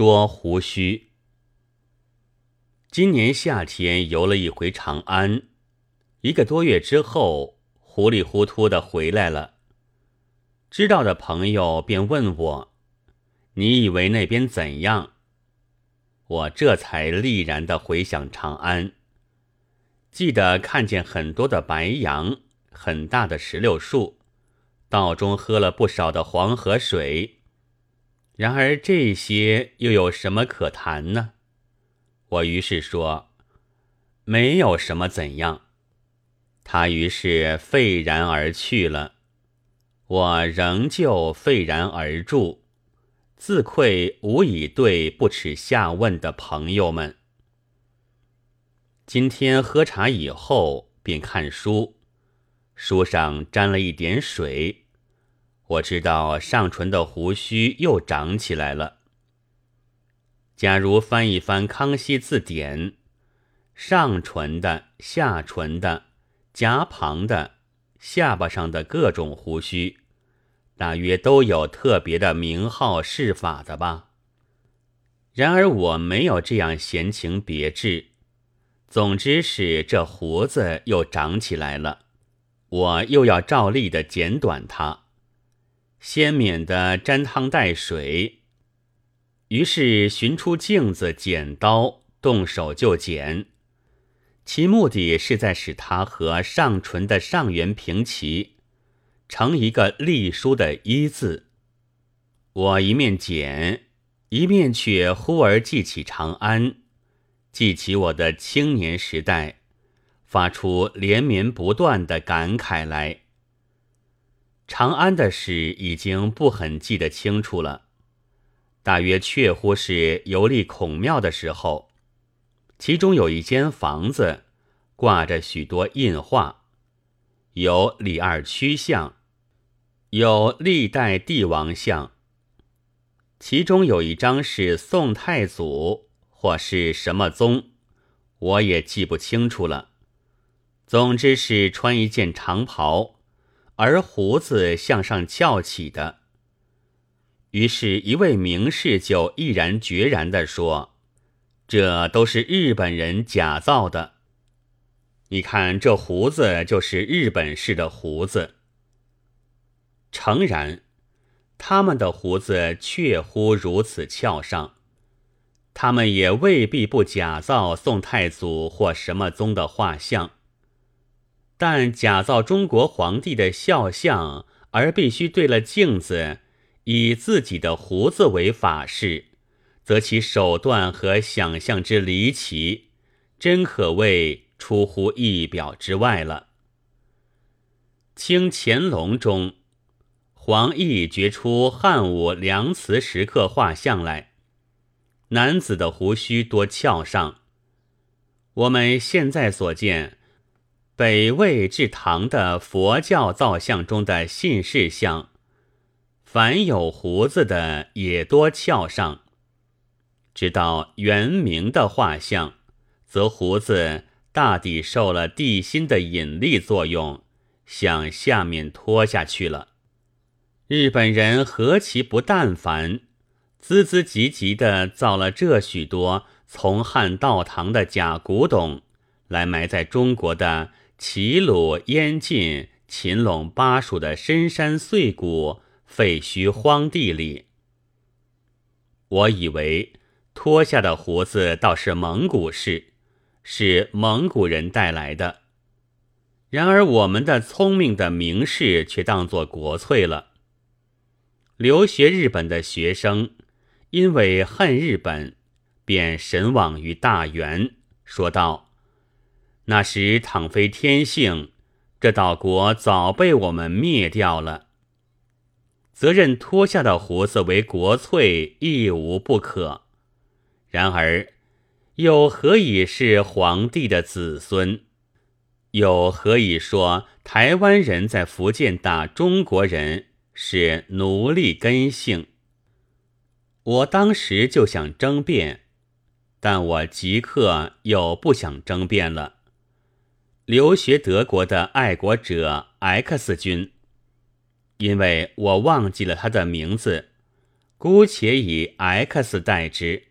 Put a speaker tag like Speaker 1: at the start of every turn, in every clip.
Speaker 1: 说胡须。今年夏天游了一回长安，一个多月之后，糊里糊涂的回来了。知道的朋友便问我：“你以为那边怎样？”我这才毅然的回想长安，记得看见很多的白杨，很大的石榴树，道中喝了不少的黄河水。然而这些又有什么可谈呢？我于是说：“没有什么怎样。”他于是愤然而去了。我仍旧愤然而住，自愧无以对不耻下问的朋友们。今天喝茶以后，便看书，书上沾了一点水，我知道上唇的胡须又长起来了。假如翻一翻《康熙字典》，上唇的、下唇的、颊旁的、下巴上的各种胡须。大约都有特别的名号释法的吧。然而我没有这样闲情别致。总之是这胡子又长起来了，我又要照例的剪短它，先免得沾汤带水。于是寻出镜子、剪刀，动手就剪。其目的是在使它和上唇的上缘平齐。成一个隶书的“一”字，我一面剪，一面却忽而记起长安，记起我的青年时代，发出连绵不断的感慨来。长安的事已经不很记得清楚了，大约确乎是游历孔庙的时候，其中有一间房子，挂着许多印画，有李二曲像。有历代帝王像，其中有一张是宋太祖或是什么宗，我也记不清楚了。总之是穿一件长袍，而胡子向上翘起的。于是，一位名士就毅然决然地说：“这都是日本人假造的。你看这胡子，就是日本式的胡子。”诚然，他们的胡子确乎如此翘上，他们也未必不假造宋太祖或什么宗的画像。但假造中国皇帝的肖像，而必须对了镜子，以自己的胡子为法式，则其手段和想象之离奇，真可谓出乎意表之外了。清乾隆中。黄奕掘出汉武梁祠石刻画像来，男子的胡须多翘上。我们现在所见北魏至唐的佛教造像中的信士像，凡有胡子的也多翘上。直到元明的画像，则胡子大抵受了地心的引力作用，向下面拖下去了。日本人何其不但凡，孜孜汲汲地造了这许多从汉到唐的假古董，来埋在中国的齐鲁、燕晋、秦陇、巴蜀的深山碎谷、废墟荒地里。我以为脱下的胡子倒是蒙古式，是蒙古人带来的，然而我们的聪明的名士却当作国粹了。留学日本的学生，因为恨日本，便神往于大元，说道：“那时倘非天性，这岛国早被我们灭掉了。责任脱下的胡子为国粹，亦无不可。然而，又何以是皇帝的子孙？又何以说台湾人在福建打中国人？”是奴隶根性。我当时就想争辩，但我即刻又不想争辩了。留学德国的爱国者 X 君，因为我忘记了他的名字，姑且以 X 代之。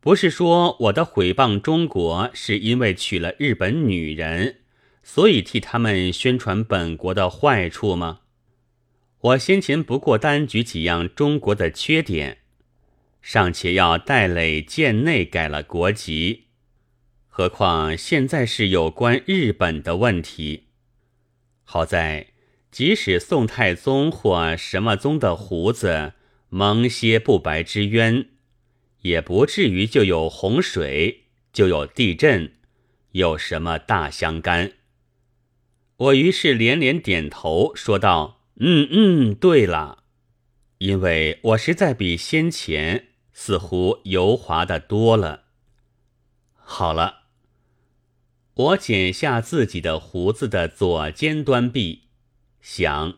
Speaker 1: 不是说我的毁谤中国是因为娶了日本女人，所以替他们宣传本国的坏处吗？我先前不过单举几样中国的缺点，尚且要戴磊贱内改了国籍，何况现在是有关日本的问题。好在，即使宋太宗或什么宗的胡子蒙些不白之冤。也不至于就有洪水，就有地震，有什么大相干？我于是连连点头，说道：“嗯嗯，对了，因为我实在比先前似乎油滑的多了。”好了，我剪下自己的胡子的左尖端臂，想：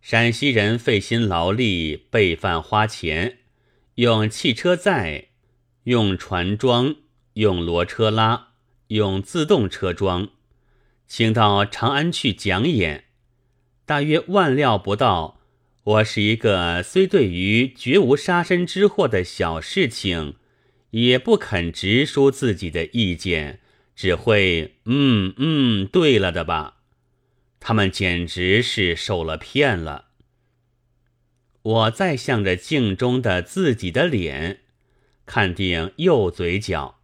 Speaker 1: 陕西人费心劳力，备饭花钱。用汽车载，用船装，用骡车拉，用自动车装，请到长安去讲演。大约万料不到，我是一个虽对于绝无杀身之祸的小事情，也不肯直说自己的意见，只会嗯嗯对了的吧？他们简直是受了骗了。我再向着镜中的自己的脸，看定右嘴角，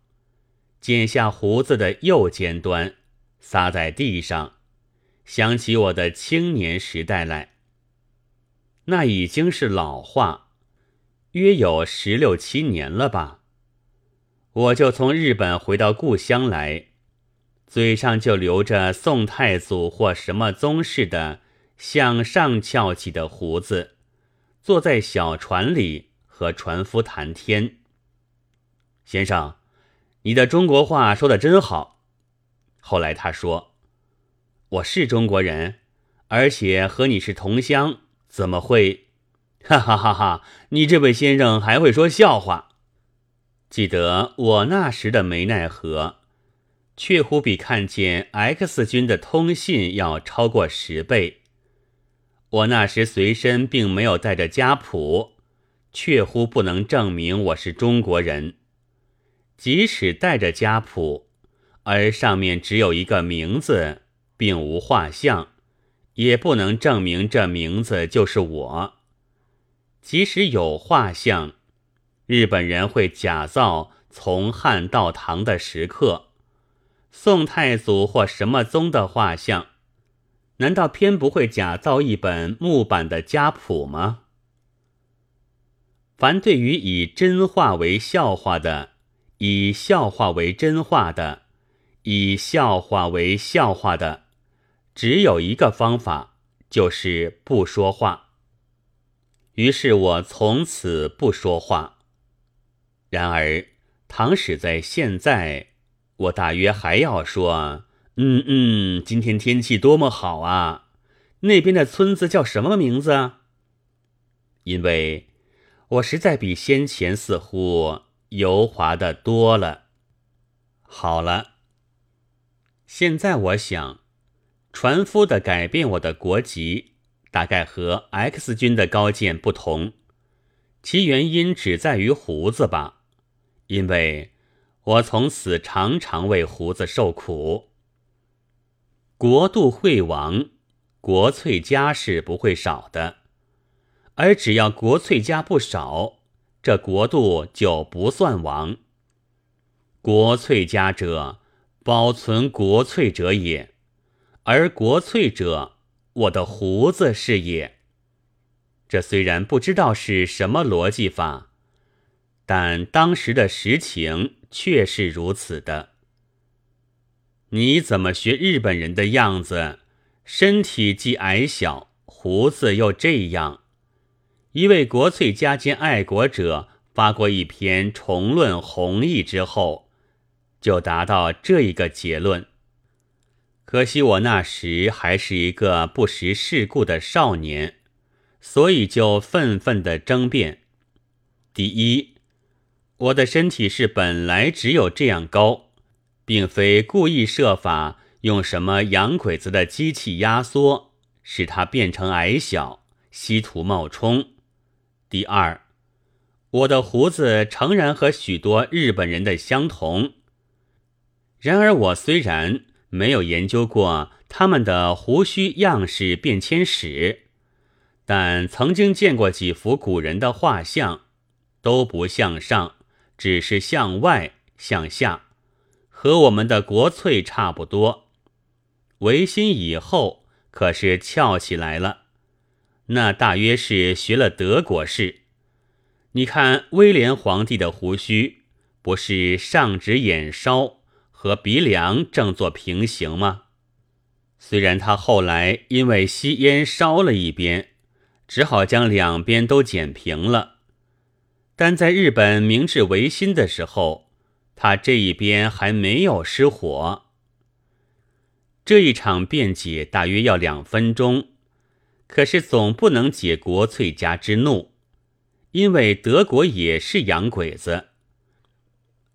Speaker 1: 剪下胡子的右尖端，撒在地上，想起我的青年时代来。那已经是老话，约有十六七年了吧。我就从日本回到故乡来，嘴上就留着宋太祖或什么宗室的向上翘起的胡子。坐在小船里和船夫谈天。先生，你的中国话说的真好。后来他说：“我是中国人，而且和你是同乡，怎么会？”哈哈哈哈！你这位先生还会说笑话。记得我那时的没奈何，确乎比看见 X 军的通信要超过十倍。我那时随身并没有带着家谱，确乎不能证明我是中国人。即使带着家谱，而上面只有一个名字，并无画像，也不能证明这名字就是我。即使有画像，日本人会假造从汉到唐的石刻，宋太祖或什么宗的画像。难道偏不会假造一本木板的家谱吗？凡对于以真话为笑话的，以笑话为真话的，以笑话为笑话的，只有一个方法，就是不说话。于是我从此不说话。然而，倘使在现在，我大约还要说。嗯嗯，今天天气多么好啊！那边的村子叫什么名字？因为我实在比先前似乎油滑的多了。好了，现在我想，船夫的改变我的国籍，大概和 X 军的高见不同，其原因只在于胡子吧？因为我从此常常为胡子受苦。国度会亡，国粹家是不会少的；而只要国粹家不少，这国度就不算亡。国粹家者，保存国粹者也；而国粹者，我的胡子是也。这虽然不知道是什么逻辑法，但当时的实情却是如此的。你怎么学日本人的样子？身体既矮小，胡子又这样。一位国粹家兼爱国者发过一篇重论弘毅之后，就达到这一个结论。可惜我那时还是一个不识世故的少年，所以就愤愤地争辩：第一，我的身体是本来只有这样高。并非故意设法用什么洋鬼子的机器压缩，使它变成矮小，稀土冒充。第二，我的胡子诚然和许多日本人的相同，然而我虽然没有研究过他们的胡须样式变迁史，但曾经见过几幅古人的画像，都不向上，只是向外向下，和我们的国粹差不多。维新以后可是翘起来了，那大约是学了德国式。你看威廉皇帝的胡须，不是上指眼梢和鼻梁正做平行吗？虽然他后来因为吸烟烧了一边，只好将两边都剪平了，但在日本明治维新的时候，他这一边还没有失火。这一场辩解大约要两分钟，可是总不能解国粹家之怒，因为德国也是洋鬼子。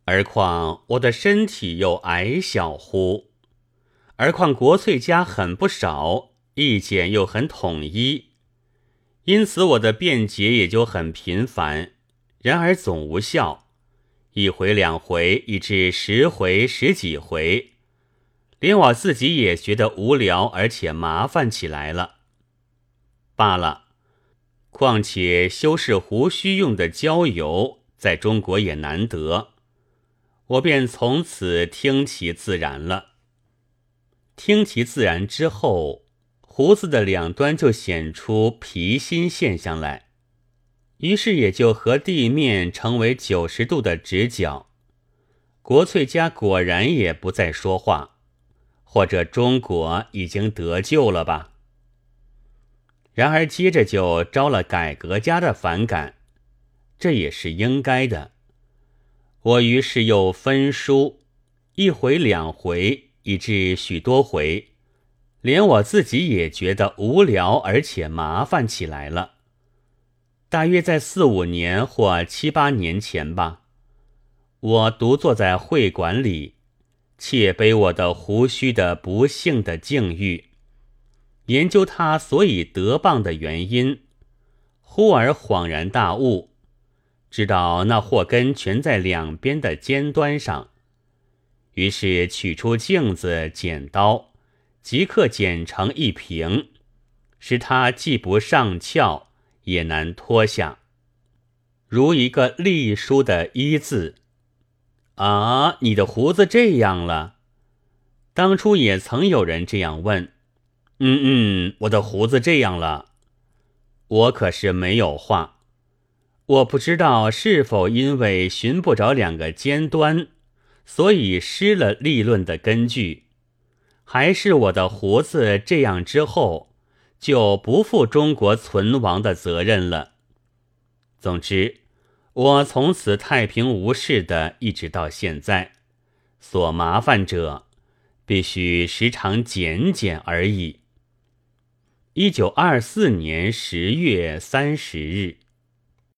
Speaker 1: 而况我的身体又矮小乎？而况国粹家很不少，意见又很统一，因此我的辩解也就很频繁，然而总无效，一回两回，以至十回十几回。连我自己也觉得无聊，而且麻烦起来了。罢了，况且修饰胡须用的焦油在中国也难得，我便从此听其自然了。听其自然之后，胡子的两端就显出皮心现象来，于是也就和地面成为九十度的直角。国粹家果然也不再说话。或者中国已经得救了吧？然而接着就招了改革家的反感，这也是应该的。我于是又分书，一回两回，以至许多回，连我自己也觉得无聊而且麻烦起来了。大约在四五年或七八年前吧，我独坐在会馆里。窃悲我的胡须的不幸的境遇，研究他所以得棒的原因，忽而恍然大悟，知道那祸根全在两边的尖端上。于是取出镜子、剪刀，即刻剪成一平，使它既不上翘，也难脱下，如一个隶书的“一”字。啊，你的胡子这样了。当初也曾有人这样问。嗯嗯，我的胡子这样了。我可是没有画。我不知道是否因为寻不着两个尖端，所以失了立论的根据，还是我的胡子这样之后就不负中国存亡的责任了。总之。我从此太平无事的一直到现在，所麻烦者，必须时常减减而已。一九二四年十月三十日。